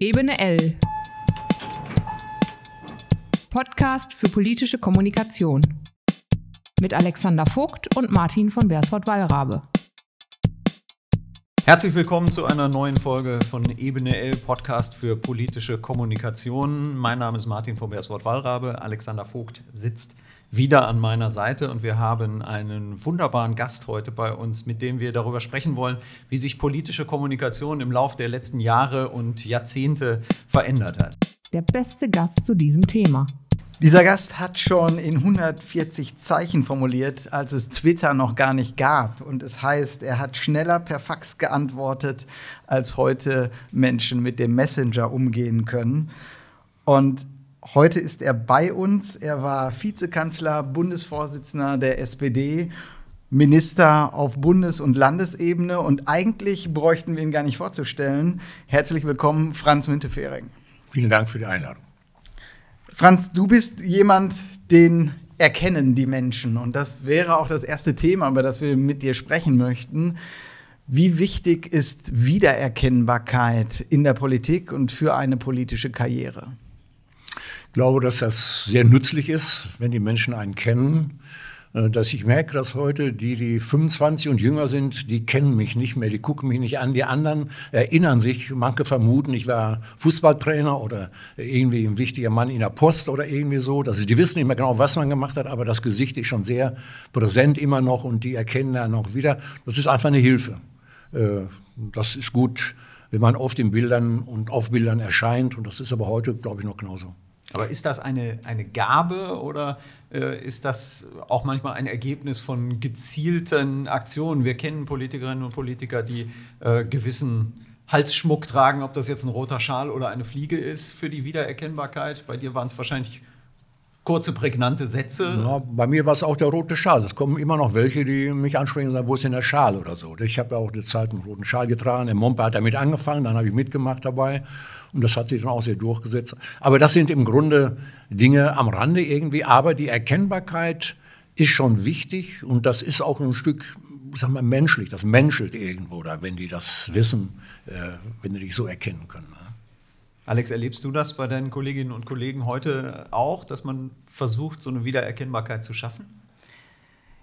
Ebene L. Podcast für politische Kommunikation. Mit Alexander Vogt und Martin von Bersford-Wallrabe. Herzlich willkommen zu einer neuen Folge von Ebene L Podcast für politische Kommunikation. Mein Name ist Martin von Bersford-Wallrabe. Alexander Vogt sitzt wieder an meiner Seite und wir haben einen wunderbaren Gast heute bei uns, mit dem wir darüber sprechen wollen, wie sich politische Kommunikation im Laufe der letzten Jahre und Jahrzehnte verändert hat. Der beste Gast zu diesem Thema. Dieser Gast hat schon in 140 Zeichen formuliert, als es Twitter noch gar nicht gab. Und es heißt, er hat schneller per Fax geantwortet, als heute Menschen mit dem Messenger umgehen können. Und Heute ist er bei uns. Er war Vizekanzler, Bundesvorsitzender der SPD, Minister auf Bundes- und Landesebene und eigentlich bräuchten wir ihn gar nicht vorzustellen. Herzlich willkommen, Franz Müntefering. Vielen Dank für die Einladung. Franz, du bist jemand, den erkennen die Menschen und das wäre auch das erste Thema, über das wir mit dir sprechen möchten. Wie wichtig ist Wiedererkennbarkeit in der Politik und für eine politische Karriere? Glaube, dass das sehr nützlich ist, wenn die Menschen einen kennen. Äh, dass ich merke, dass heute die, die 25 und jünger sind, die kennen mich nicht mehr, die gucken mich nicht an. Die anderen erinnern sich, manche vermuten, ich war Fußballtrainer oder irgendwie ein wichtiger Mann in der Post oder irgendwie so. Also die wissen nicht mehr genau, was man gemacht hat, aber das Gesicht ist schon sehr präsent immer noch und die erkennen dann noch wieder. Das ist einfach eine Hilfe. Äh, das ist gut, wenn man oft in Bildern und auf Bildern erscheint und das ist aber heute, glaube ich, noch genauso. Aber ist das eine, eine Gabe oder äh, ist das auch manchmal ein Ergebnis von gezielten Aktionen? Wir kennen Politikerinnen und Politiker, die äh, gewissen Halsschmuck tragen, ob das jetzt ein roter Schal oder eine Fliege ist für die Wiedererkennbarkeit. Bei dir waren es wahrscheinlich kurze, prägnante Sätze. Ja, bei mir war es auch der rote Schal. Es kommen immer noch welche, die mich ansprechen und sagen, wo ist denn der Schal oder so. Ich habe ja auch eine Zeit einen roten Schal getragen. Der Mompe hat damit angefangen, dann habe ich mitgemacht dabei. Und das hat sich dann auch sehr durchgesetzt. Aber das sind im Grunde Dinge am Rande irgendwie. Aber die Erkennbarkeit ist schon wichtig und das ist auch ein Stück, sag mal, menschlich. Das menschelt irgendwo da, wenn die das wissen, äh, wenn die dich so erkennen können. Alex, erlebst du das bei deinen Kolleginnen und Kollegen heute auch, dass man versucht, so eine Wiedererkennbarkeit zu schaffen?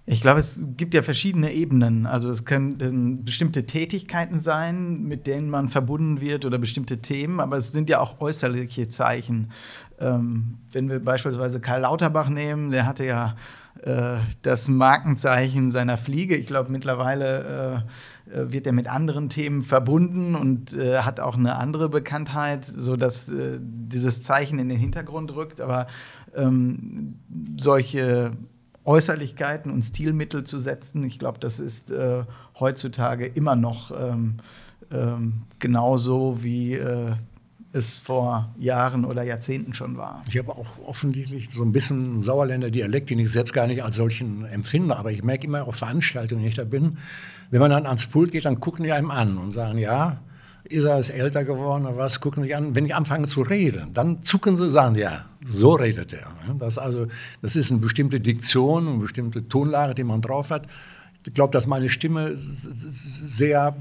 Ich glaube, es gibt ja verschiedene Ebenen. Also es können bestimmte Tätigkeiten sein, mit denen man verbunden wird oder bestimmte Themen, aber es sind ja auch äußerliche Zeichen. Ähm, wenn wir beispielsweise Karl Lauterbach nehmen, der hatte ja äh, das Markenzeichen seiner Fliege. Ich glaube, mittlerweile äh, wird er mit anderen Themen verbunden und äh, hat auch eine andere Bekanntheit, sodass äh, dieses Zeichen in den Hintergrund rückt. Aber ähm, solche Äußerlichkeiten und Stilmittel zu setzen. Ich glaube, das ist äh, heutzutage immer noch ähm, ähm, genauso, wie äh, es vor Jahren oder Jahrzehnten schon war. Ich habe auch offensichtlich so ein bisschen Sauerländer Dialekt, den ich selbst gar nicht als solchen empfinde, aber ich merke immer auf Veranstaltungen, wenn ich da bin, wenn man dann ans Pult geht, dann gucken die einem an und sagen, ja, ist er ist älter geworden oder was, gucken sich an. Wenn ich anfange zu reden, dann zucken sie, sagen, ja, so redet er. Das, also, das ist eine bestimmte Diktion, eine bestimmte Tonlage, die man drauf hat. Ich glaube, dass meine Stimme sehr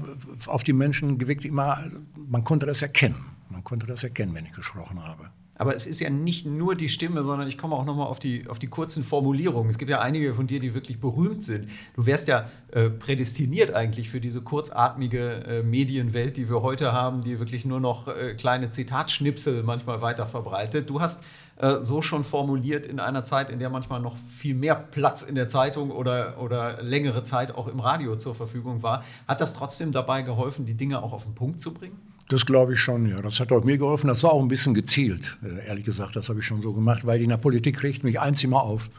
auf die Menschen gewirkt immer, man konnte das erkennen. Man konnte das erkennen, wenn ich gesprochen habe. Aber es ist ja nicht nur die Stimme, sondern ich komme auch noch mal auf die, auf die kurzen Formulierungen. Es gibt ja einige von dir, die wirklich berühmt sind. Du wärst ja äh, prädestiniert eigentlich für diese kurzatmige äh, Medienwelt, die wir heute haben, die wirklich nur noch äh, kleine Zitatschnipsel manchmal weiter verbreitet. Du hast äh, so schon formuliert in einer Zeit, in der manchmal noch viel mehr Platz in der Zeitung oder, oder längere Zeit auch im Radio zur Verfügung war. Hat das trotzdem dabei geholfen, die Dinge auch auf den Punkt zu bringen? Das glaube ich schon, ja. Das hat auch mir geholfen. Das war auch ein bisschen gezielt, äh, ehrlich gesagt. Das habe ich schon so gemacht, weil in der Politik regt mich eins immer auf.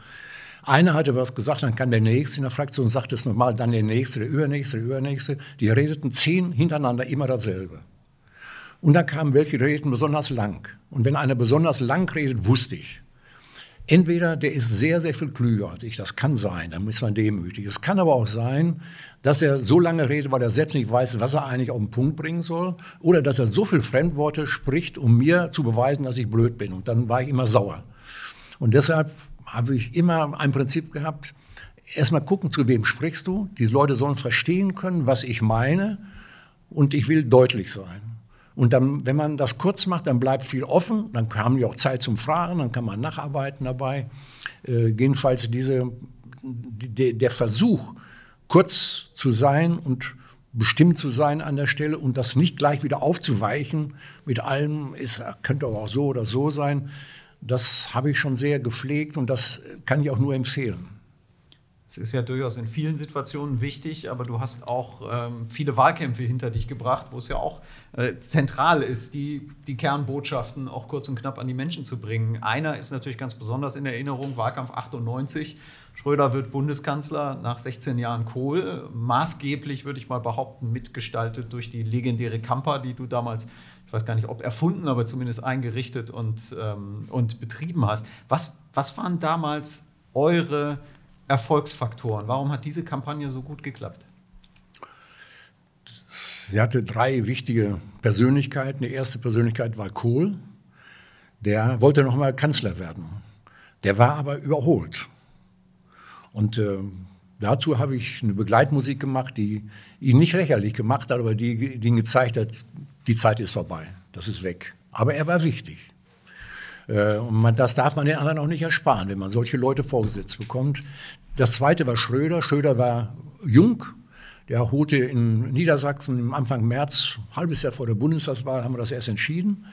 Einer hatte was gesagt, dann kann der Nächste in der Fraktion sagt es nochmal, dann der Nächste, der Übernächste, der Übernächste. Die redeten zehn hintereinander immer dasselbe. Und dann kamen welche, die redeten besonders lang. Und wenn einer besonders lang redet, wusste ich, Entweder der ist sehr, sehr viel klüger als ich, das kann sein, dann ist man demütig. Es kann aber auch sein, dass er so lange redet, weil er selbst nicht weiß, was er eigentlich auf den Punkt bringen soll, oder dass er so viel Fremdworte spricht, um mir zu beweisen, dass ich blöd bin. Und dann war ich immer sauer. Und deshalb habe ich immer ein Prinzip gehabt, erstmal gucken, zu wem sprichst du. Die Leute sollen verstehen können, was ich meine, und ich will deutlich sein. Und dann, wenn man das kurz macht, dann bleibt viel offen, dann haben die auch Zeit zum Fragen, dann kann man nacharbeiten dabei. Äh, jedenfalls diese, de, der Versuch, kurz zu sein und bestimmt zu sein an der Stelle und das nicht gleich wieder aufzuweichen mit allem, ist, könnte aber auch so oder so sein, das habe ich schon sehr gepflegt und das kann ich auch nur empfehlen. Es ist ja durchaus in vielen Situationen wichtig, aber du hast auch ähm, viele Wahlkämpfe hinter dich gebracht, wo es ja auch äh, zentral ist, die, die Kernbotschaften auch kurz und knapp an die Menschen zu bringen. Einer ist natürlich ganz besonders in Erinnerung, Wahlkampf 98. Schröder wird Bundeskanzler nach 16 Jahren Kohl. Maßgeblich, würde ich mal behaupten, mitgestaltet durch die legendäre Kampa, die du damals, ich weiß gar nicht, ob erfunden, aber zumindest eingerichtet und, ähm, und betrieben hast. Was, was waren damals eure Erfolgsfaktoren? Warum hat diese Kampagne so gut geklappt? Sie hatte drei wichtige Persönlichkeiten. Die erste Persönlichkeit war Kohl. Der wollte noch mal Kanzler werden. Der war aber überholt. Und äh, dazu habe ich eine Begleitmusik gemacht, die ihn nicht lächerlich gemacht hat, aber die, die ihn gezeigt hat, die Zeit ist vorbei, das ist weg. Aber er war wichtig. Äh, und man, das darf man den anderen auch nicht ersparen, wenn man solche Leute vorgesetzt bekommt. Das zweite war Schröder. Schröder war jung. Der holte in Niedersachsen im Anfang März, halbes Jahr vor der Bundestagswahl, haben wir das erst entschieden,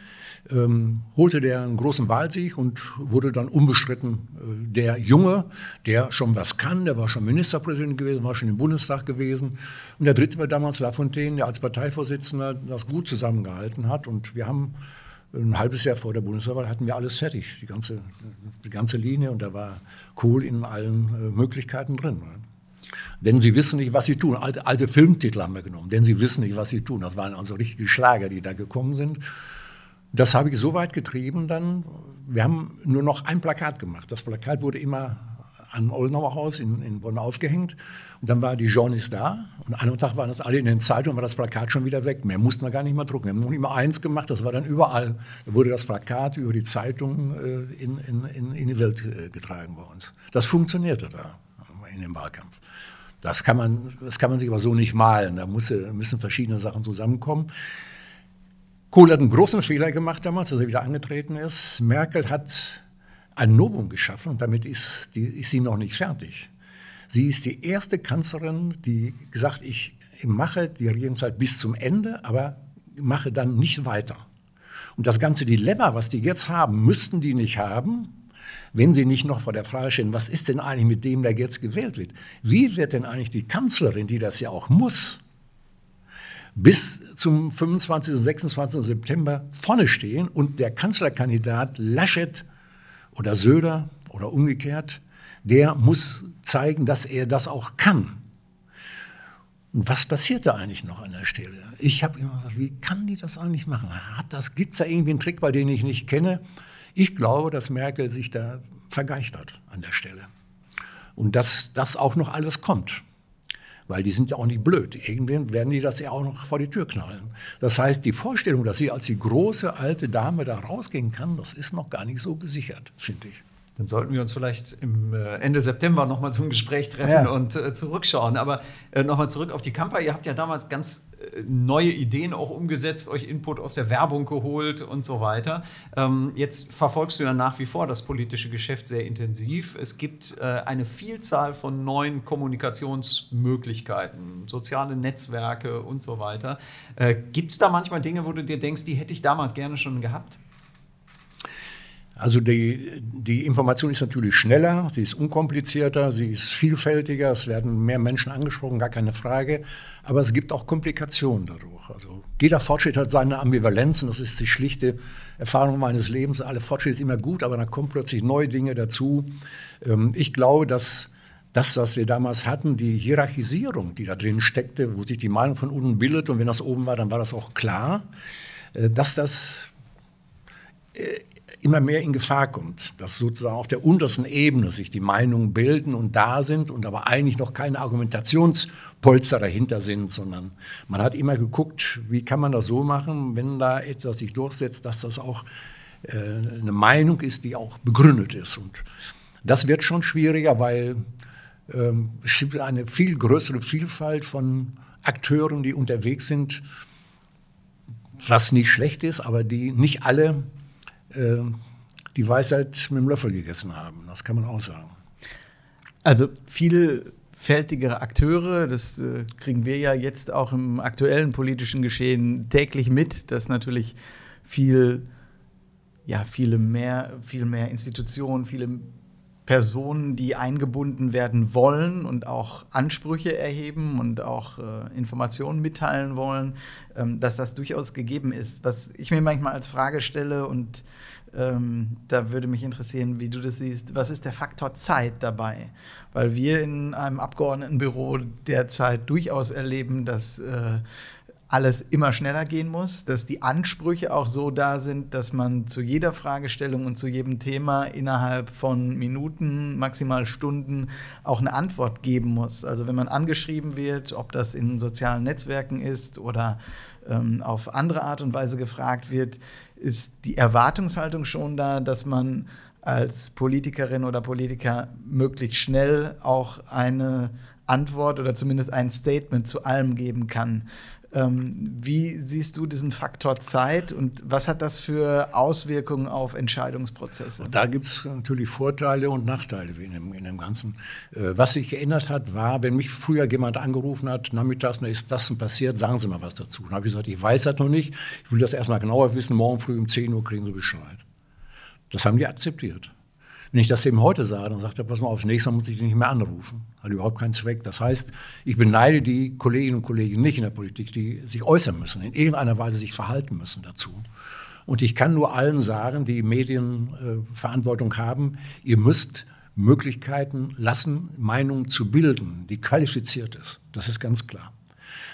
ähm, holte der einen großen Wahlsieg und wurde dann unbestritten äh, der Junge, der schon was kann, der war schon Ministerpräsident gewesen, war schon im Bundestag gewesen. Und der dritte war damals Lafontaine, der als Parteivorsitzender das gut zusammengehalten hat. Und wir haben ein halbes Jahr vor der Bundestagswahl hatten wir alles fertig, die ganze, die ganze Linie und da war Kohl in allen äh, Möglichkeiten drin. Ne? Denn sie wissen nicht, was sie tun. Alte, alte Filmtitel haben wir genommen. Denn sie wissen nicht, was sie tun. Das waren also richtige Schlager, die da gekommen sind. Das habe ich so weit getrieben dann. Wir haben nur noch ein Plakat gemacht. Das Plakat wurde immer am Oldenauer Haus in, in Bonn aufgehängt. Dann war die Journeys da. Und an einem Tag waren das alle in den Zeitungen, war das Plakat schon wieder weg. Mehr mussten wir gar nicht mehr drucken. Wir haben nur immer eins gemacht, das war dann überall. Da wurde das Plakat über die Zeitungen äh, in, in, in, die Welt äh, getragen bei uns. Das funktionierte da in dem Wahlkampf. Das kann man, das kann man sich aber so nicht malen. Da muss, müssen verschiedene Sachen zusammenkommen. Kohl hat einen großen Fehler gemacht damals, als er wieder angetreten ist. Merkel hat ein Novum geschaffen und damit ist, die, ist sie noch nicht fertig. Sie ist die erste Kanzlerin, die gesagt, ich mache die Regierungszeit bis zum Ende, aber mache dann nicht weiter. Und das ganze Dilemma, was die jetzt haben, müssten die nicht haben, wenn sie nicht noch vor der Frage stehen, was ist denn eigentlich mit dem, der jetzt gewählt wird? Wie wird denn eigentlich die Kanzlerin, die das ja auch muss, bis zum 25. und 26. September vorne stehen und der Kanzlerkandidat Laschet oder Söder oder umgekehrt, der muss zeigen, dass er das auch kann. Und was passiert da eigentlich noch an der Stelle? Ich habe immer gesagt, wie kann die das eigentlich machen? Hat das, gibt es da irgendwie einen Trick, bei dem ich nicht kenne? Ich glaube, dass Merkel sich da vergeistert an der Stelle. Und dass das auch noch alles kommt. Weil die sind ja auch nicht blöd. Irgendwann werden die das ja auch noch vor die Tür knallen. Das heißt, die Vorstellung, dass sie als die große alte Dame da rausgehen kann, das ist noch gar nicht so gesichert, finde ich. Dann sollten wir uns vielleicht im äh, Ende September nochmal zum Gespräch treffen ja. und äh, zurückschauen. Aber äh, nochmal zurück auf die Kampa. Ihr habt ja damals ganz äh, neue Ideen auch umgesetzt, euch Input aus der Werbung geholt und so weiter. Ähm, jetzt verfolgst du ja nach wie vor das politische Geschäft sehr intensiv. Es gibt äh, eine Vielzahl von neuen Kommunikationsmöglichkeiten, soziale Netzwerke und so weiter. Äh, gibt es da manchmal Dinge, wo du dir denkst, die hätte ich damals gerne schon gehabt? Also die, die Information ist natürlich schneller, sie ist unkomplizierter, sie ist vielfältiger, es werden mehr Menschen angesprochen, gar keine Frage. Aber es gibt auch Komplikationen dadurch. Also jeder Fortschritt hat seine Ambivalenzen, das ist die schlichte Erfahrung meines Lebens. Alle Fortschritte sind immer gut, aber dann kommen plötzlich neue Dinge dazu. Ähm, ich glaube, dass das, was wir damals hatten, die Hierarchisierung, die da drin steckte, wo sich die Meinung von unten bildet und wenn das oben war, dann war das auch klar, äh, dass das äh, immer mehr in Gefahr kommt, dass sozusagen auf der untersten Ebene sich die Meinungen bilden und da sind und aber eigentlich noch keine Argumentationspolster dahinter sind, sondern man hat immer geguckt, wie kann man das so machen, wenn da etwas sich durchsetzt, dass das auch äh, eine Meinung ist, die auch begründet ist. Und das wird schon schwieriger, weil ähm, es gibt eine viel größere Vielfalt von Akteuren, die unterwegs sind was nicht schlecht ist, aber die nicht alle äh, die Weisheit mit dem Löffel gegessen haben. Das kann man auch sagen. Also vielfältigere Akteure, das äh, kriegen wir ja jetzt auch im aktuellen politischen Geschehen täglich mit, dass natürlich viel, ja, viele mehr, viel mehr Institutionen, viele Personen, die eingebunden werden wollen und auch Ansprüche erheben und auch äh, Informationen mitteilen wollen, ähm, dass das durchaus gegeben ist. Was ich mir manchmal als Frage stelle und ähm, da würde mich interessieren, wie du das siehst. Was ist der Faktor Zeit dabei? Weil wir in einem Abgeordnetenbüro derzeit durchaus erleben, dass äh, alles immer schneller gehen muss, dass die Ansprüche auch so da sind, dass man zu jeder Fragestellung und zu jedem Thema innerhalb von Minuten, maximal Stunden auch eine Antwort geben muss. Also wenn man angeschrieben wird, ob das in sozialen Netzwerken ist oder ähm, auf andere Art und Weise gefragt wird, ist die Erwartungshaltung schon da, dass man als Politikerin oder Politiker möglichst schnell auch eine Antwort oder zumindest ein Statement zu allem geben kann. Ähm, wie siehst du diesen Faktor Zeit und was hat das für Auswirkungen auf Entscheidungsprozesse? Da gibt es natürlich Vorteile und Nachteile in dem, in dem Ganzen. Äh, was sich geändert hat, war, wenn mich früher jemand angerufen hat, nachmittags, na, ist das denn passiert, sagen Sie mal was dazu. Dann habe ich gesagt, ich weiß das noch nicht, ich will das erstmal genauer wissen, morgen früh um 10 Uhr kriegen Sie Bescheid. Das haben die akzeptiert. Wenn ich das eben heute sage, dann sagt er, pass mal auf, nächstes Mal muss ich Sie nicht mehr anrufen. Hat überhaupt keinen Zweck. Das heißt, ich beneide die Kolleginnen und Kollegen nicht in der Politik, die sich äußern müssen, in irgendeiner Weise sich verhalten müssen dazu. Und ich kann nur allen sagen, die Medienverantwortung äh, haben, ihr müsst Möglichkeiten lassen, Meinungen zu bilden, die qualifiziert ist. Das ist ganz klar.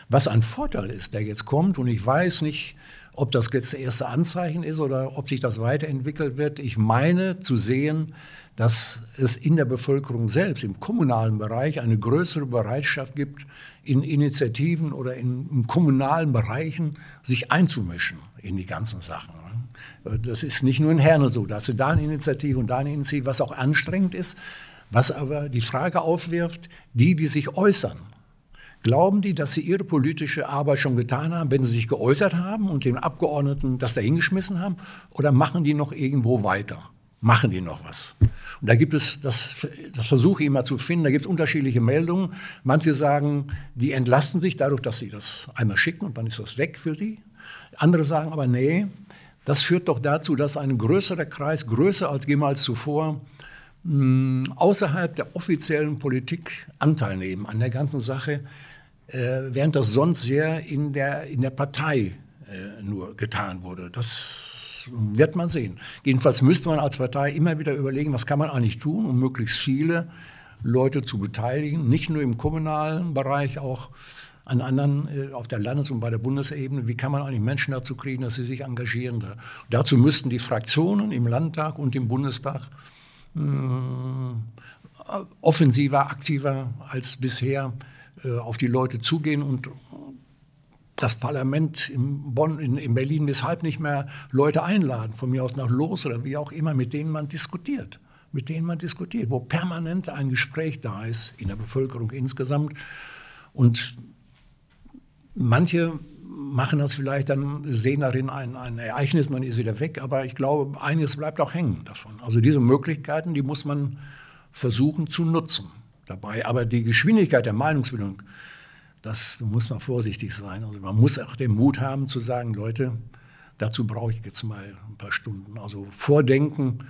Was ein Vorteil ist, der jetzt kommt, und ich weiß nicht, ob das jetzt das erste Anzeichen ist oder ob sich das weiterentwickelt wird. Ich meine zu sehen, dass es in der Bevölkerung selbst, im kommunalen Bereich, eine größere Bereitschaft gibt, in Initiativen oder in, in kommunalen Bereichen sich einzumischen in die ganzen Sachen. Das ist nicht nur in Herne so, da hast du da eine Initiative und da eine Initiative, was auch anstrengend ist, was aber die Frage aufwirft, die, die sich äußern, Glauben die, dass sie ihre politische Arbeit schon getan haben, wenn sie sich geäußert haben und den Abgeordneten das dahingeschmissen haben? Oder machen die noch irgendwo weiter? Machen die noch was? Und da gibt es, das, das versuche ich immer zu finden, da gibt es unterschiedliche Meldungen. Manche sagen, die entlasten sich dadurch, dass sie das einmal schicken und dann ist das weg für sie. Andere sagen aber, nee, das führt doch dazu, dass ein größerer Kreis, größer als jemals zuvor, außerhalb der offiziellen Politik Anteil nehmen an der ganzen Sache, während das sonst sehr in der, in der Partei äh, nur getan wurde. Das wird man sehen. Jedenfalls müsste man als Partei immer wieder überlegen, was kann man eigentlich tun, um möglichst viele Leute zu beteiligen, nicht nur im kommunalen Bereich, auch an anderen, äh, auf der Landes- und bei der Bundesebene. Wie kann man eigentlich Menschen dazu kriegen, dass sie sich engagieren? Da. Dazu müssten die Fraktionen im Landtag und im Bundestag mh, offensiver, aktiver als bisher äh, auf die Leute zugehen und das Parlament in Bonn, in, in, Berlin weshalb nicht mehr Leute einladen, von mir aus nach Los oder wie auch immer, mit denen man diskutiert. Mit denen man diskutiert, wo permanent ein Gespräch da ist in der Bevölkerung insgesamt. Und manche machen das vielleicht dann, sehen darin ein, ein Ereignis, man ist wieder weg, aber ich glaube, eines bleibt auch hängen davon. Also diese Möglichkeiten, die muss man versuchen zu nutzen dabei. Aber die Geschwindigkeit der Meinungsbildung, das muss man vorsichtig sein. Also man muss auch den Mut haben zu sagen, Leute, dazu brauche ich jetzt mal ein paar Stunden. Also Vordenken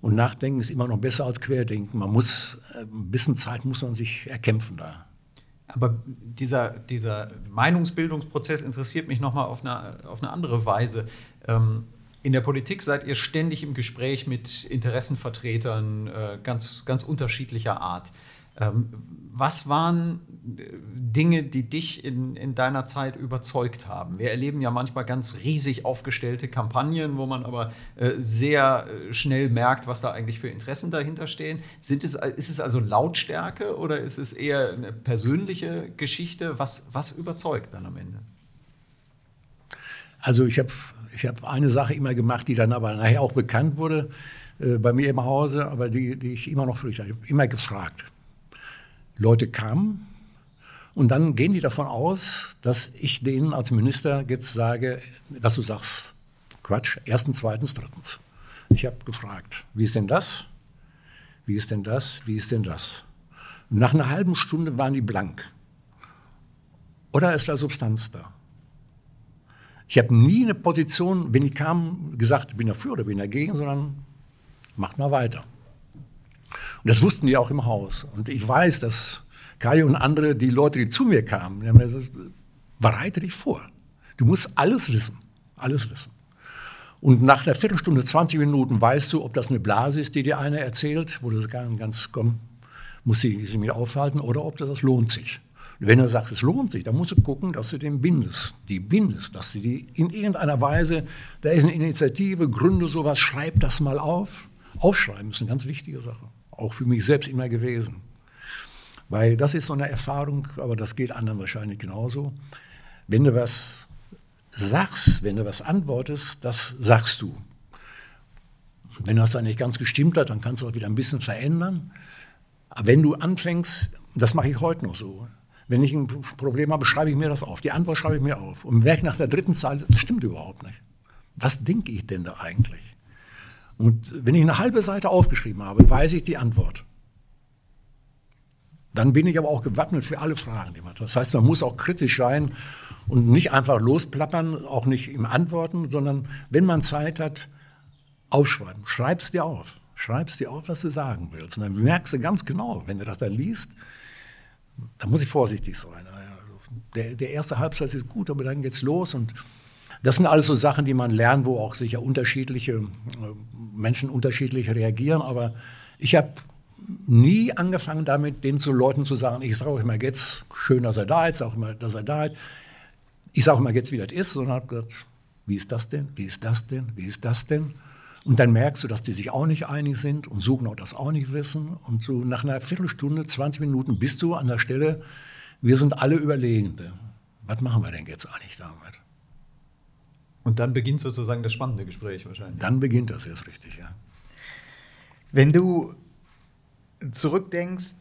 und Nachdenken ist immer noch besser als Querdenken. Man muss, äh, ein bisschen Zeit muss man sich erkämpfen da. Aber dieser, dieser Meinungsbildungsprozess interessiert mich nochmal auf eine, auf eine andere Weise. Ähm, in der Politik seid ihr ständig im Gespräch mit Interessenvertretern äh, ganz, ganz unterschiedlicher Art. Ähm, was waren äh, Dinge, die dich in, in deiner Zeit überzeugt haben? Wir erleben ja manchmal ganz riesig aufgestellte Kampagnen, wo man aber äh, sehr äh, schnell merkt, was da eigentlich für Interessen dahinter stehen. Sind es, ist es also Lautstärke oder ist es eher eine persönliche Geschichte? Was, was überzeugt dann am Ende? Also ich habe ich hab eine Sache immer gemacht, die dann aber nachher auch bekannt wurde äh, bei mir im Hause, aber die, die ich immer noch fürchte. Ich habe immer gefragt Leute kamen Und dann gehen die davon aus, dass ich denen als Minister jetzt sage, was du sagst, Quatsch, erstens, zweitens, drittens. Ich habe gefragt, wie ist denn das? Wie ist denn das? Wie ist denn das? Und nach einer halben Stunde waren die blank. Oder ist da Substanz da? Ich habe nie eine Position, wenn ich kam, gesagt, bin dafür oder bin dagegen, sondern macht mal weiter. Und das wussten die auch im Haus. Und ich weiß, dass Kai und andere, die Leute, die zu mir kamen, die haben gesagt, bereite dich vor. Du musst alles wissen. Alles wissen. Und nach einer Viertelstunde, 20 Minuten weißt du, ob das eine Blase ist, die dir einer erzählt, wo du ganz, ganz komm, muss sie sich mit aufhalten, oder ob das, das lohnt sich. Und wenn du sagst, es lohnt sich, dann musst du gucken, dass du den bindest, die bindest, dass du die in irgendeiner Weise, da ist eine Initiative, gründe sowas, schreib das mal auf. Aufschreiben ist eine ganz wichtige Sache. Auch für mich selbst immer gewesen. Weil das ist so eine Erfahrung, aber das geht anderen wahrscheinlich genauso. Wenn du was sagst, wenn du was antwortest, das sagst du. wenn das dann nicht ganz gestimmt hat, dann kannst du auch wieder ein bisschen verändern. Aber wenn du anfängst, das mache ich heute noch so, wenn ich ein Problem habe, schreibe ich mir das auf. Die Antwort schreibe ich mir auf. Und merke nach der dritten Zeile, das stimmt überhaupt nicht. Was denke ich denn da eigentlich? Und wenn ich eine halbe Seite aufgeschrieben habe, weiß ich die Antwort. Dann bin ich aber auch gewappnet für alle Fragen, die man hat. Das heißt, man muss auch kritisch sein und nicht einfach losplappern, auch nicht im Antworten, sondern wenn man Zeit hat, aufschreiben. Schreib es dir auf. Schreib es dir auf, was du sagen willst. Und dann merkst du ganz genau, wenn du das da liest, da muss ich vorsichtig sein. Also der, der erste Halbsatz ist gut, aber dann geht's los und das sind alles so Sachen, die man lernt, wo auch sicher unterschiedliche äh, Menschen unterschiedlich reagieren. Aber ich habe nie angefangen damit, den zu Leuten zu sagen, ich sage auch immer jetzt, schön, dass er da ist, auch immer, dass er da ist. Ich sage auch immer jetzt, wie das ist, sondern habe gesagt, wie ist das denn, wie ist das denn, wie ist das denn? Und dann merkst du, dass die sich auch nicht einig sind und suchen auch das auch nicht wissen. Und so nach einer Viertelstunde, 20 Minuten bist du an der Stelle, wir sind alle Überlegende. Was machen wir denn jetzt eigentlich damit? Und dann beginnt sozusagen das spannende Gespräch wahrscheinlich. Dann beginnt das erst richtig, ja. Wenn du zurückdenkst,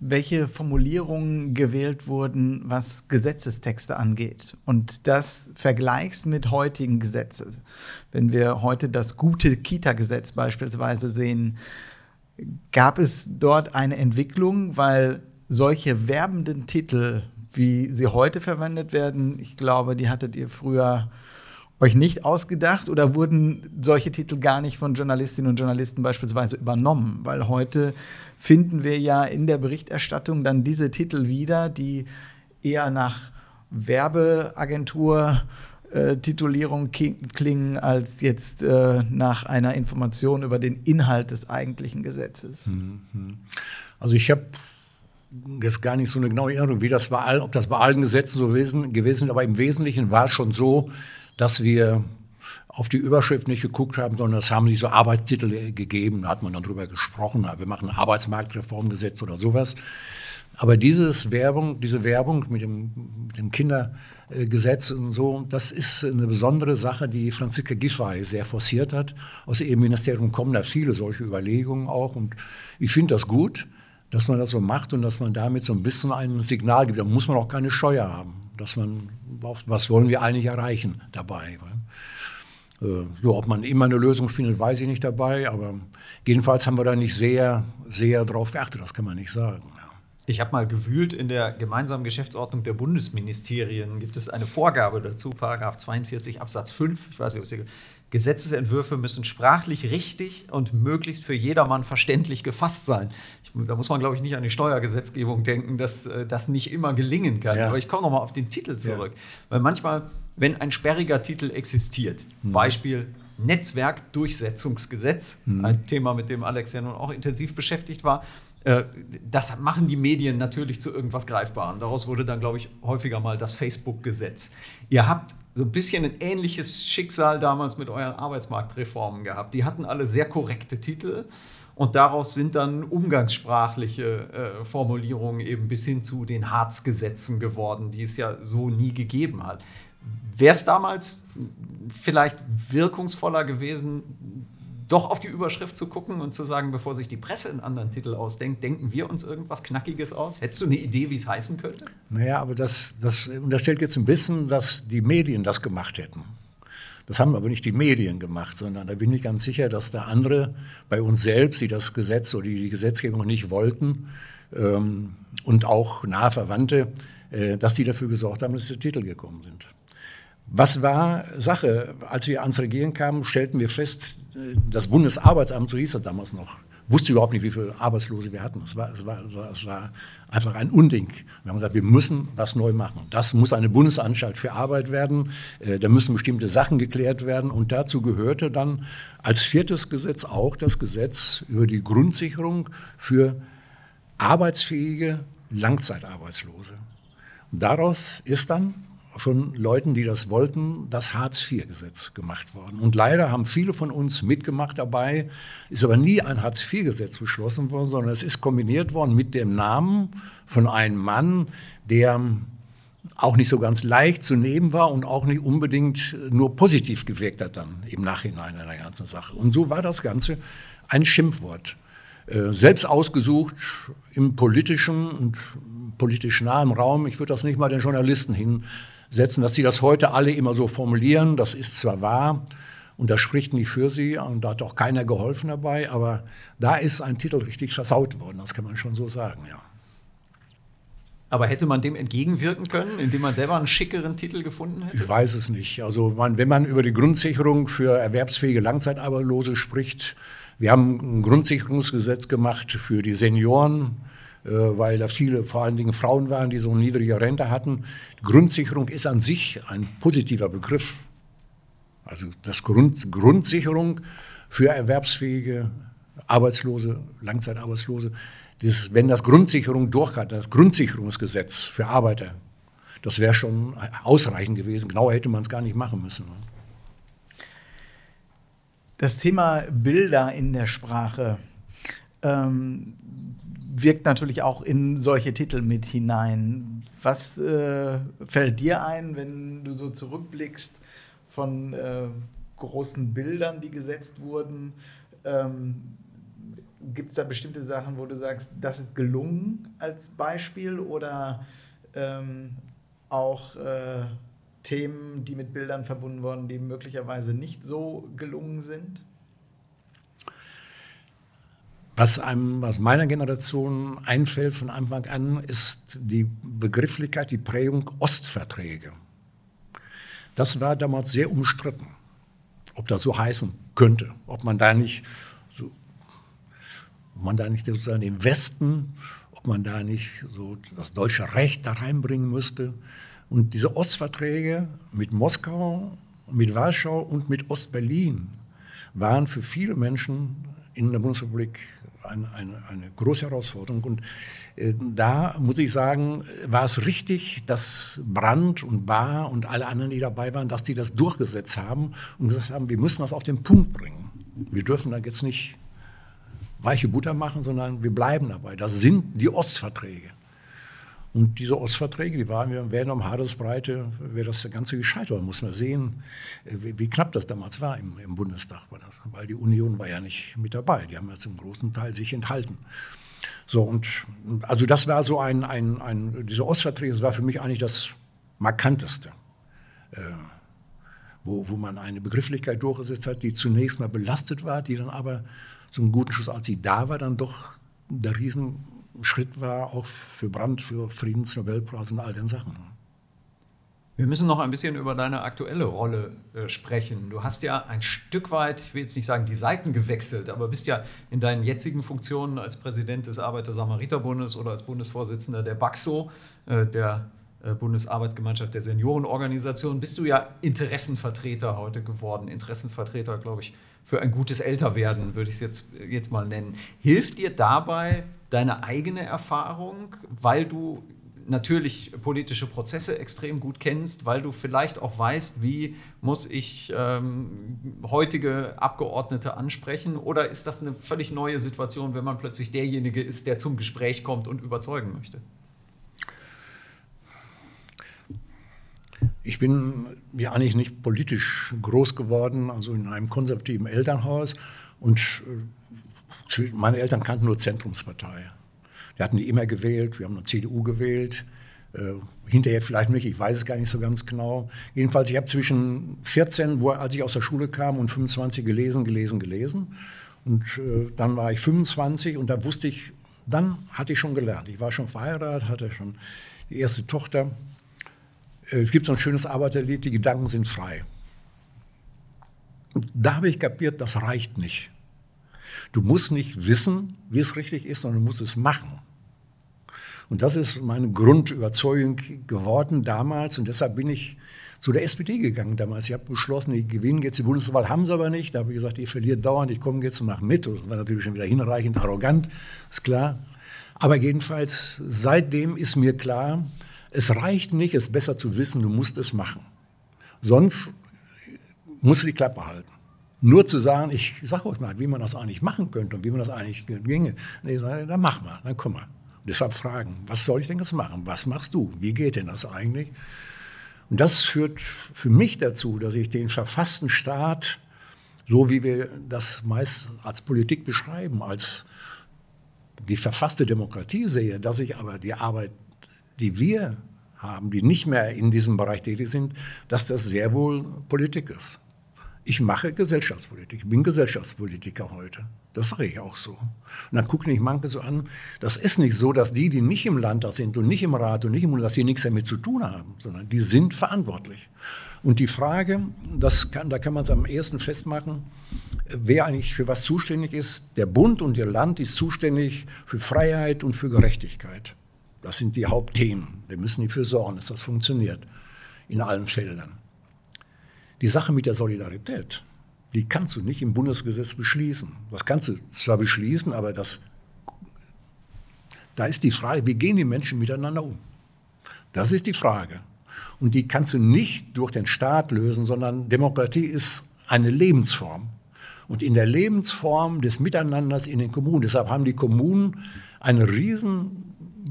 welche Formulierungen gewählt wurden, was Gesetzestexte angeht. Und das vergleichst mit heutigen Gesetzen. Wenn wir heute das gute Kita-Gesetz beispielsweise sehen, gab es dort eine Entwicklung, weil solche werbenden Titel, wie sie heute verwendet werden, ich glaube, die hattet ihr früher euch nicht ausgedacht oder wurden solche Titel gar nicht von Journalistinnen und Journalisten beispielsweise übernommen? Weil heute finden wir ja in der Berichterstattung dann diese Titel wieder, die eher nach Werbeagentur äh, Titulierung klingen als jetzt äh, nach einer Information über den Inhalt des eigentlichen Gesetzes. Mhm. Also ich habe jetzt gar nicht so eine genaue Erinnerung, wie das bei allen, ob das bei allen Gesetzen so gewesen, gewesen ist, aber im Wesentlichen war es schon so, dass wir auf die Überschrift nicht geguckt haben, sondern es haben sich so Arbeitstitel gegeben, da hat man dann drüber gesprochen, wir machen ein Arbeitsmarktreformgesetz oder sowas. Aber dieses Werbung, diese Werbung mit dem, mit dem Kindergesetz und so, das ist eine besondere Sache, die Franziska Giffey sehr forciert hat. Aus ihrem Ministerium kommen da viele solche Überlegungen auch. Und ich finde das gut, dass man das so macht und dass man damit so ein bisschen ein Signal gibt. Da muss man auch keine Scheu haben, dass man, was wollen wir eigentlich erreichen dabei. Äh, so, ob man immer eine Lösung findet, weiß ich nicht dabei, aber jedenfalls haben wir da nicht sehr, sehr drauf geachtet, das kann man nicht sagen. Ich habe mal gewühlt, in der gemeinsamen Geschäftsordnung der Bundesministerien gibt es eine Vorgabe dazu, Paragraph 42 Absatz 5. Ich weiß nicht, ob Sie Gesetzesentwürfe müssen sprachlich richtig und möglichst für jedermann verständlich gefasst sein. Ich, da muss man, glaube ich, nicht an die Steuergesetzgebung denken, dass äh, das nicht immer gelingen kann. Ja. Aber ich komme noch mal auf den Titel zurück. Ja. Weil manchmal, wenn ein sperriger Titel existiert, mhm. Beispiel Netzwerkdurchsetzungsgesetz, mhm. ein Thema, mit dem Alex ja nun auch intensiv beschäftigt war, äh, das machen die Medien natürlich zu irgendwas Greifbarem. Daraus wurde dann, glaube ich, häufiger mal das Facebook-Gesetz. Ihr habt so ein bisschen ein ähnliches Schicksal damals mit euren Arbeitsmarktreformen gehabt. Die hatten alle sehr korrekte Titel und daraus sind dann umgangssprachliche äh, Formulierungen eben bis hin zu den Harzgesetzen geworden, die es ja so nie gegeben hat. Wäre es damals vielleicht wirkungsvoller gewesen, doch auf die Überschrift zu gucken und zu sagen, bevor sich die Presse einen anderen Titel ausdenkt, denken wir uns irgendwas Knackiges aus? Hättest du eine Idee, wie es heißen könnte? Naja, aber das, das unterstellt jetzt ein bisschen, dass die Medien das gemacht hätten. Das haben aber nicht die Medien gemacht, sondern da bin ich ganz sicher, dass da andere bei uns selbst, die das Gesetz oder die, die Gesetzgebung nicht wollten ähm, und auch nahe Verwandte, äh, dass die dafür gesorgt haben, dass diese Titel gekommen sind. Was war Sache? Als wir ans Regieren kamen, stellten wir fest, das Bundesarbeitsamt, so hieß es damals noch, wusste überhaupt nicht, wie viele Arbeitslose wir hatten. Es war, es war, es war einfach ein Unding. Wir haben gesagt, wir müssen was neu machen. Das muss eine Bundesanstalt für Arbeit werden. Äh, da müssen bestimmte Sachen geklärt werden. Und dazu gehörte dann als viertes Gesetz auch das Gesetz über die Grundsicherung für arbeitsfähige Langzeitarbeitslose. Und daraus ist dann von Leuten, die das wollten, das Hartz-IV-Gesetz gemacht worden. Und leider haben viele von uns mitgemacht dabei, ist aber nie ein Hartz-IV-Gesetz beschlossen worden, sondern es ist kombiniert worden mit dem Namen von einem Mann, der auch nicht so ganz leicht zu nehmen war und auch nicht unbedingt nur positiv gewirkt hat dann im Nachhinein in der ganzen Sache. Und so war das Ganze ein Schimpfwort. Äh, selbst ausgesucht im politischen und politisch nahen Raum. Ich würde das nicht mal den Journalisten hinsetzen, dass sie das heute alle immer so formulieren. Das ist zwar wahr und das spricht nicht für sie und da hat auch keiner geholfen dabei, aber da ist ein Titel richtig versaut worden, das kann man schon so sagen, ja. Aber hätte man dem entgegenwirken können, indem man selber einen schickeren Titel gefunden hätte? Ich weiß es nicht. Also man, wenn man über die Grundsicherung für erwerbsfähige Langzeitarbeitslose spricht, wir haben ein Grundsicherungsgesetz gemacht für die Senioren, weil da viele, vor allen Dingen Frauen waren, die so eine niedrige Rente hatten. Grundsicherung ist an sich ein positiver Begriff. Also das Grund, Grundsicherung für erwerbsfähige Arbeitslose, Langzeitarbeitslose. Das, wenn das Grundsicherung durch hat, das Grundsicherungsgesetz für Arbeiter, das wäre schon ausreichend gewesen. Genauer hätte man es gar nicht machen müssen. Das Thema Bilder in der Sprache ähm, wirkt natürlich auch in solche Titel mit hinein. Was äh, fällt dir ein, wenn du so zurückblickst von äh, großen Bildern, die gesetzt wurden? Ähm, Gibt es da bestimmte Sachen, wo du sagst, das ist gelungen als Beispiel oder ähm, auch äh, Themen, die mit Bildern verbunden wurden, die möglicherweise nicht so gelungen sind? Was einem aus meiner Generation einfällt von Anfang an, ist die Begrifflichkeit, die Prägung Ostverträge. Das war damals sehr umstritten, ob das so heißen könnte, ob man da nicht so, man da nicht sozusagen den Westen, ob man da nicht so das deutsche Recht da reinbringen müsste. Und diese Ostverträge mit Moskau, mit Warschau und mit Ostberlin waren für viele Menschen in der Bundesrepublik eine, eine, eine große Herausforderung. Und äh, da muss ich sagen, war es richtig, dass Brandt und Bahr und alle anderen, die dabei waren, dass die das durchgesetzt haben und gesagt haben, wir müssen das auf den Punkt bringen. Wir dürfen da jetzt nicht weiche Butter machen, sondern wir bleiben dabei. Das sind die Ostverträge. Und diese Ostverträge, die waren, werden um Haaresbreite, wäre das Ganze gescheitert. Muss man sehen, äh, wie, wie, knapp das damals war im, im Bundestag. War das, weil die Union war ja nicht mit dabei. Die haben ja zum großen Teil sich enthalten. So, und also das war so ein, ein, ein diese Ostverträge, das war für mich eigentlich das Markanteste. Äh, wo, wo man eine Begrifflichkeit durchgesetzt hat, die zunächst mal belastet war, die dann aber zum guten Schluss, als sie da war, dann doch der Riesen Schritt war, auch für Brandt, für Friedensnobelpreis und all den Sachen. Wir müssen noch ein bisschen über deine aktuelle Rolle äh, sprechen. Du hast ja ein Stück weit, ich will jetzt nicht sagen die Seiten gewechselt, aber bist ja in deinen jetzigen Funktionen als Präsident des Arbeiter-Samariter-Bundes oder als Bundesvorsitzender der BAXO, äh, der äh, Bundesarbeitsgemeinschaft der Seniorenorganisation, bist du ja Interessenvertreter heute geworden. Interessenvertreter, glaube ich, für ein gutes Älterwerden, würde ich es jetzt, jetzt mal nennen. Hilft dir dabei deine eigene Erfahrung, weil du natürlich politische Prozesse extrem gut kennst, weil du vielleicht auch weißt, wie muss ich ähm, heutige Abgeordnete ansprechen? Oder ist das eine völlig neue Situation, wenn man plötzlich derjenige ist, der zum Gespräch kommt und überzeugen möchte? Ich bin ja eigentlich nicht politisch groß geworden, also in einem konservativen Elternhaus Und äh, meine Eltern kannten nur Zentrumspartei. Die hatten die immer gewählt, wir haben eine CDU gewählt. Äh, hinterher vielleicht nicht, ich weiß es gar nicht so ganz genau. Jedenfalls, ich habe zwischen 14, wo, als ich aus der Schule kam, und 25 gelesen, gelesen, gelesen. Und äh, dann war ich 25 und da wusste ich, dann hatte ich schon gelernt. Ich war schon verheiratet, hatte schon die erste Tochter. Es gibt so ein schönes Arbeiterlied, die Gedanken sind frei. Und da habe ich kapiert, das reicht nicht. Du musst nicht wissen, wie es richtig ist, sondern du musst es machen. Und das ist meine Grundüberzeugung geworden damals. Und deshalb bin ich zu der SPD gegangen damals. Ich habe beschlossen, die gewinnen jetzt die Bundeswahl, haben sie aber nicht. Da habe ich gesagt, ihr verliert dauernd, ich komme jetzt und mache mit. Das war natürlich schon wieder hinreichend arrogant, ist klar. Aber jedenfalls, seitdem ist mir klar, es reicht nicht, es besser zu wissen, du musst es machen. Sonst musst du die Klappe halten. Nur zu sagen, ich sage euch mal, wie man das eigentlich machen könnte und wie man das eigentlich ginge. Nee, dann mach mal, dann komm mal. Und deshalb fragen, was soll ich denn jetzt machen? Was machst du? Wie geht denn das eigentlich? Und das führt für mich dazu, dass ich den verfassten Staat, so wie wir das meist als Politik beschreiben, als die verfasste Demokratie sehe, dass ich aber die Arbeit, die wir haben, die nicht mehr in diesem Bereich tätig sind, dass das sehr wohl Politik ist. Ich mache Gesellschaftspolitik, ich bin Gesellschaftspolitiker heute. Das sage ich auch so. Und dann gucken mich manche so an, das ist nicht so, dass die, die nicht im Landtag sind und nicht im Rat und nicht im Bund, dass sie nichts damit zu tun haben, sondern die sind verantwortlich. Und die Frage, das kann, da kann man es am ehesten festmachen, wer eigentlich für was zuständig ist. Der Bund und der Land ist zuständig für Freiheit und für Gerechtigkeit. Das sind die Hauptthemen. Wir müssen dafür sorgen, dass das funktioniert in allen Feldern. Die Sache mit der Solidarität, die kannst du nicht im Bundesgesetz beschließen. Das kannst du zwar beschließen, aber das, da ist die Frage, wie gehen die Menschen miteinander um? Das ist die Frage. Und die kannst du nicht durch den Staat lösen, sondern Demokratie ist eine Lebensform. Und in der Lebensform des Miteinanders in den Kommunen, deshalb haben die Kommunen eine riesen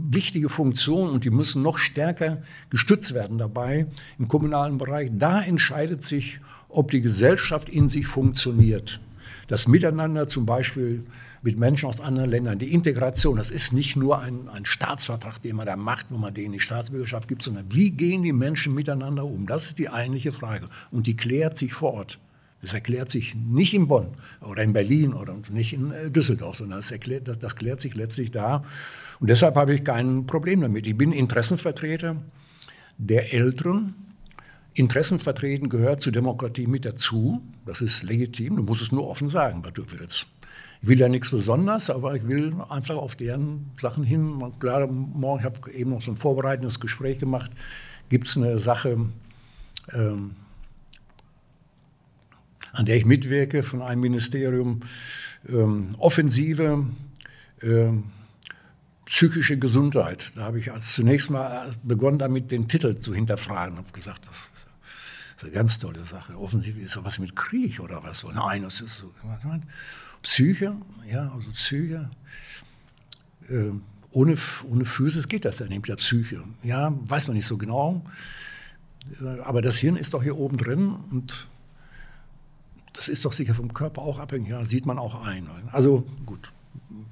wichtige Funktion und die müssen noch stärker gestützt werden dabei im kommunalen Bereich. Da entscheidet sich, ob die Gesellschaft in sich funktioniert. Das Miteinander zum Beispiel mit Menschen aus anderen Ländern, die Integration, das ist nicht nur ein, ein Staatsvertrag, den man da macht, wo man denen die Staatsbürgerschaft gibt, sondern wie gehen die Menschen miteinander um? Das ist die eigentliche Frage. Und die klärt sich vor Ort. Das erklärt sich nicht in Bonn oder in Berlin oder nicht in äh, Düsseldorf, sondern das, erklärt, das, das klärt sich letztlich da. Und deshalb habe ich kein Problem damit. Ich bin Interessenvertreter der Älteren. Interessen vertreten gehört zur Demokratie mit dazu. Das ist legitim. Du musst es nur offen sagen, was du willst. Ich will ja nichts Besonderes, aber ich will einfach auf deren Sachen hin. Klar, morgen, ich habe eben noch so ein vorbereitendes Gespräch gemacht, gibt es eine Sache, ähm, an der ich mitwirke von einem Ministerium, ähm, Offensive, ähm, psychische Gesundheit. Da habe ich als zunächst mal begonnen, damit den Titel zu hinterfragen. Habe gesagt, das ist eine ganz tolle Sache. Offensichtlich ist das was mit Krieg oder was so. Nein, das ist so. Psyche, ja, also Psyche. Äh, ohne, ohne Physis geht das ja nicht mit der Psyche. Ja, weiß man nicht so genau. Aber das Hirn ist doch hier oben drin und das ist doch sicher vom Körper auch abhängig, ja, sieht man auch ein. Also gut,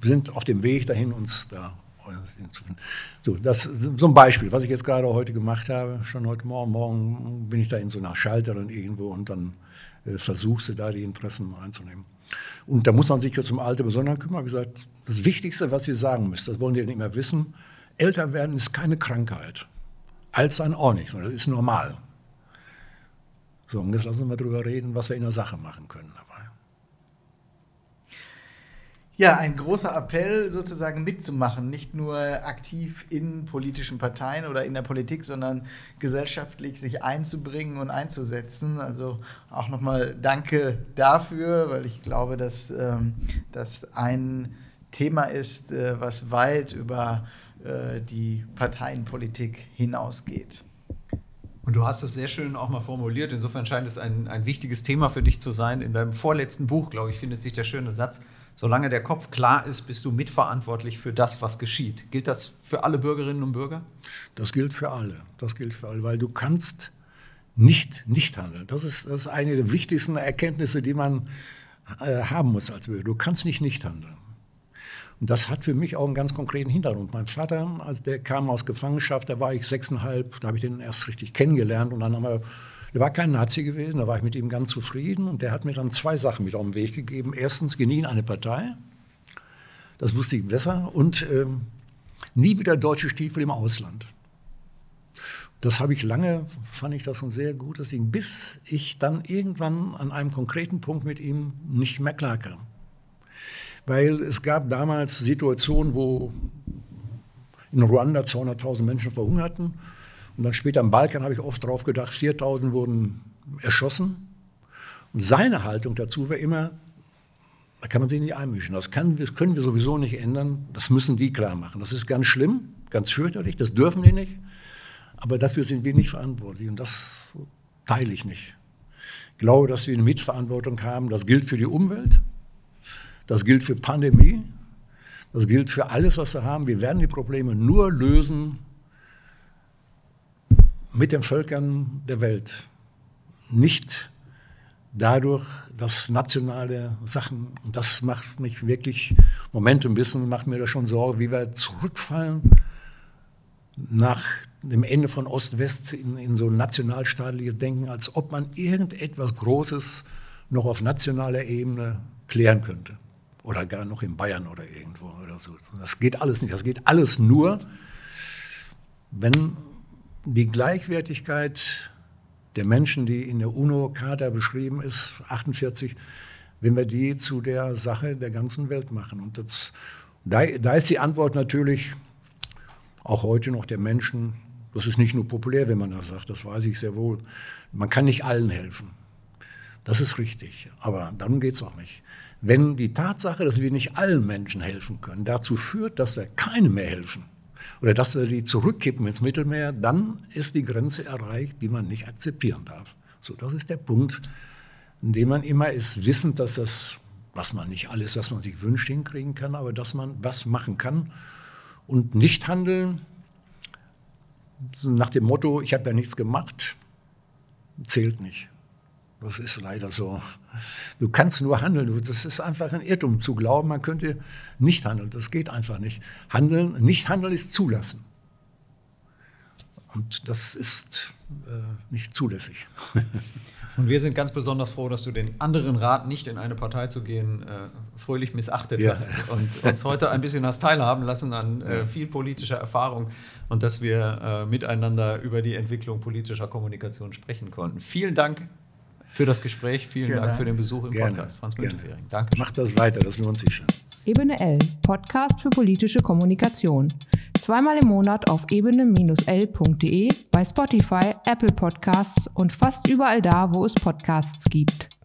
wir sind auf dem Weg dahin, uns da. So, das so ein Beispiel, was ich jetzt gerade heute gemacht habe, schon heute Morgen. Morgen bin ich da in so einer Schalterin irgendwo und dann äh, versuchst du da die Interessen einzunehmen. Und da muss man sich jetzt um Alte besonders kümmern. Wie gesagt, das Wichtigste, was wir sagen müssen, das wollen die nicht mehr wissen, älter werden ist keine Krankheit. Alt sein auch nicht, sondern das ist normal. So, und jetzt lassen wir darüber reden, was wir in der Sache machen können. Ja, ein großer Appell sozusagen mitzumachen, nicht nur aktiv in politischen Parteien oder in der Politik, sondern gesellschaftlich sich einzubringen und einzusetzen. Also auch nochmal danke dafür, weil ich glaube, dass ähm, das ein Thema ist, äh, was weit über äh, die Parteienpolitik hinausgeht. Und du hast es sehr schön auch mal formuliert. Insofern scheint es ein, ein wichtiges Thema für dich zu sein. In deinem vorletzten Buch, glaube ich, findet sich der schöne Satz, solange der Kopf klar ist, bist du mitverantwortlich für das, was geschieht. Gilt das für alle Bürgerinnen und Bürger? Das gilt für alle. Das gilt für alle, weil du kannst nicht nicht handeln. Das ist, das ist eine der wichtigsten Erkenntnisse, die man äh, haben musst als Bürger. Du kannst nicht nicht handeln. Und das hat für mich auch einen ganz konkreten Hintergrund. Mein Vater, als der kam aus Gefangenschaft, da war ich sechseinhalb, da habe ich den erst richtig kennengelernt und dann haben wir, der war kein Nazi gewesen, da war ich mit ihm ganz zufrieden und der hat mir dann zwei Sachen mit auf den Weg gegeben. Erstens, genie eine Partei, das wusste ich besser und ähm, nie wieder deutsche Stiefel im Ausland. Das habe ich lange, fand ich das ein sehr gutes Ding, bis ich dann irgendwann an einem konkreten Punkt mit ihm nicht mehr klarkam. Weil es gab damals Situationen, wo in Ruanda 200.000 Menschen verhungerten. Und dann später im Balkan habe ich oft drauf gedacht, 4.000 wurden erschossen. Und seine Haltung dazu war immer, da kann man sich nicht einmischen. Das, kann, das können wir sowieso nicht ändern. Das müssen die klar machen. Das ist ganz schlimm, ganz fürchterlich. Das dürfen die nicht. Aber dafür sind wir nicht verantwortlich. Und das teile ich nicht. Ich glaube, dass wir eine Mitverantwortung haben. Das gilt für die Umwelt. Das gilt für Pandemie. Das gilt für alles, was wir haben. Wir werden die Probleme nur lösen mit den Völkern der Welt. Nicht dadurch, dass nationale Sachen, und das macht mich wirklich, Moment ein bisschen, macht mir das schon Sorge, wie wir zurückfallen nach dem Ende von Ost-West in, in so nationalstaatliches Denken, als ob man irgendetwas Großes noch auf nationaler Ebene klären könnte oder gar noch in Bayern oder irgendwo oder so. Das geht alles nicht. Das geht alles nur, wenn die Gleichwertigkeit der Menschen, die in der UNO-Charta beschrieben ist, 48, wenn wir die zu der Sache der ganzen Welt machen. Und das, da, da ist die Antwort natürlich auch heute noch der Menschen, das ist nicht nur populär, wenn man das sagt, das weiß ich sehr wohl. Man kann nicht allen helfen. Das ist richtig, aber darum geht es auch nicht. Wenn die Tatsache, dass wir nicht allen Menschen helfen können, dazu führt, dass wir keinem mehr helfen oder dass wir die zurückkippen ins Mittelmeer, dann ist die Grenze erreicht, die man nicht akzeptieren darf. So, das ist der Punkt, in dem man immer ist, wissend, dass das, was man nicht alles, was man sich wünscht, hinkriegen kann, aber dass man was machen kann und nicht handeln nach dem Motto, ich habe ja nichts gemacht, zählt nicht. Das ist leider so. Du kannst nur handeln. Das ist einfach ein Irrtum zu glauben, man könnte nicht handeln. Das geht einfach nicht. Handeln, nicht handeln ist zulassen. Und das ist äh, nicht zulässig. Und wir sind ganz besonders froh, dass du den anderen Rat, nicht in eine Partei zu gehen, äh, fröhlich missachtet ja. hast und uns heute ein bisschen das teilhaben lassen an äh, viel politischer Erfahrung und dass wir äh, miteinander über die Entwicklung politischer Kommunikation sprechen konnten. Vielen Dank für das Gespräch. Vielen, Vielen Dank, Dank, für den Besuch im Gerne. Podcast. Franz Müntefering. Danke. Macht das weiter, das lohnt sich schon. Ebene L, Podcast für politische Kommunikation. Zweimal im Monat auf ebene-l.de, bei Spotify, Apple Podcasts und fast überall da, wo es Podcasts gibt.